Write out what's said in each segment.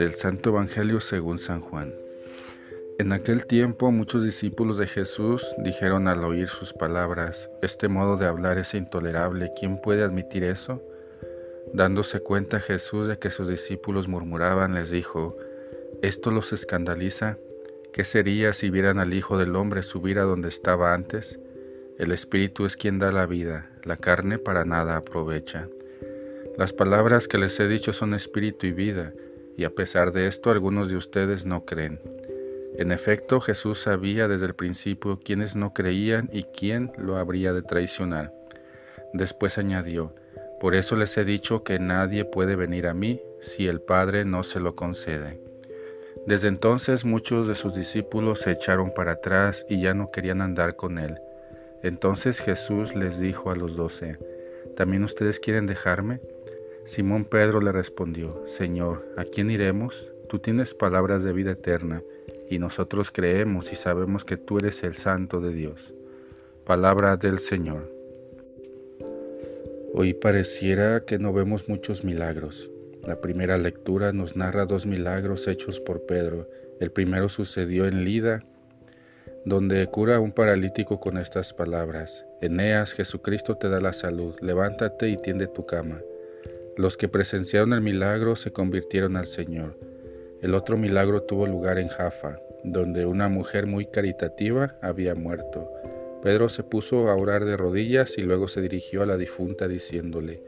Del Santo Evangelio según San Juan. En aquel tiempo muchos discípulos de Jesús dijeron al oír sus palabras, Este modo de hablar es intolerable, ¿quién puede admitir eso? Dándose cuenta Jesús de que sus discípulos murmuraban, les dijo, ¿esto los escandaliza? ¿Qué sería si vieran al Hijo del Hombre subir a donde estaba antes? El Espíritu es quien da la vida, la carne para nada aprovecha. Las palabras que les he dicho son espíritu y vida, y a pesar de esto algunos de ustedes no creen. En efecto, Jesús sabía desde el principio quiénes no creían y quién lo habría de traicionar. Después añadió, por eso les he dicho que nadie puede venir a mí si el Padre no se lo concede. Desde entonces muchos de sus discípulos se echaron para atrás y ya no querían andar con él. Entonces Jesús les dijo a los doce, ¿también ustedes quieren dejarme? Simón Pedro le respondió, Señor, ¿a quién iremos? Tú tienes palabras de vida eterna, y nosotros creemos y sabemos que tú eres el Santo de Dios. Palabra del Señor. Hoy pareciera que no vemos muchos milagros. La primera lectura nos narra dos milagros hechos por Pedro. El primero sucedió en Lida, donde cura a un paralítico con estas palabras. Eneas, Jesucristo te da la salud, levántate y tiende tu cama. Los que presenciaron el milagro se convirtieron al Señor. El otro milagro tuvo lugar en Jaffa, donde una mujer muy caritativa había muerto. Pedro se puso a orar de rodillas y luego se dirigió a la difunta diciéndole,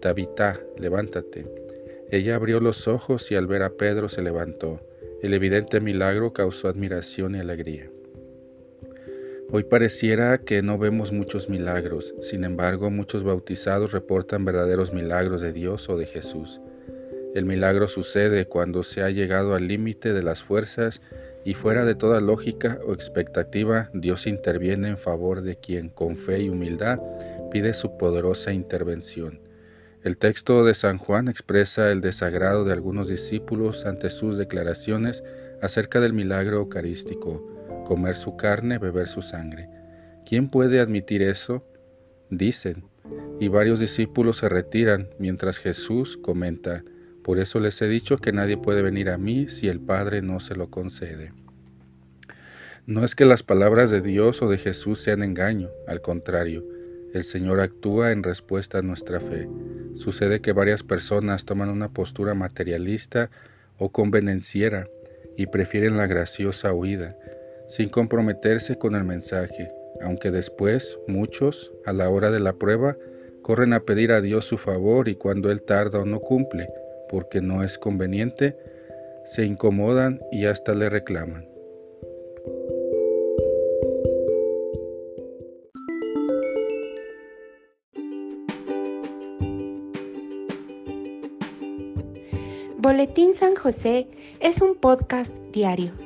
Tabitá, levántate. Ella abrió los ojos y al ver a Pedro se levantó. El evidente milagro causó admiración y alegría. Hoy pareciera que no vemos muchos milagros, sin embargo muchos bautizados reportan verdaderos milagros de Dios o de Jesús. El milagro sucede cuando se ha llegado al límite de las fuerzas y fuera de toda lógica o expectativa, Dios interviene en favor de quien con fe y humildad pide su poderosa intervención. El texto de San Juan expresa el desagrado de algunos discípulos ante sus declaraciones acerca del milagro eucarístico comer su carne, beber su sangre. ¿Quién puede admitir eso? Dicen, y varios discípulos se retiran mientras Jesús comenta, por eso les he dicho que nadie puede venir a mí si el Padre no se lo concede. No es que las palabras de Dios o de Jesús sean engaño, al contrario, el Señor actúa en respuesta a nuestra fe. Sucede que varias personas toman una postura materialista o convenenciera y prefieren la graciosa huida, sin comprometerse con el mensaje, aunque después muchos, a la hora de la prueba, corren a pedir a Dios su favor y cuando Él tarda o no cumple, porque no es conveniente, se incomodan y hasta le reclaman. Boletín San José es un podcast diario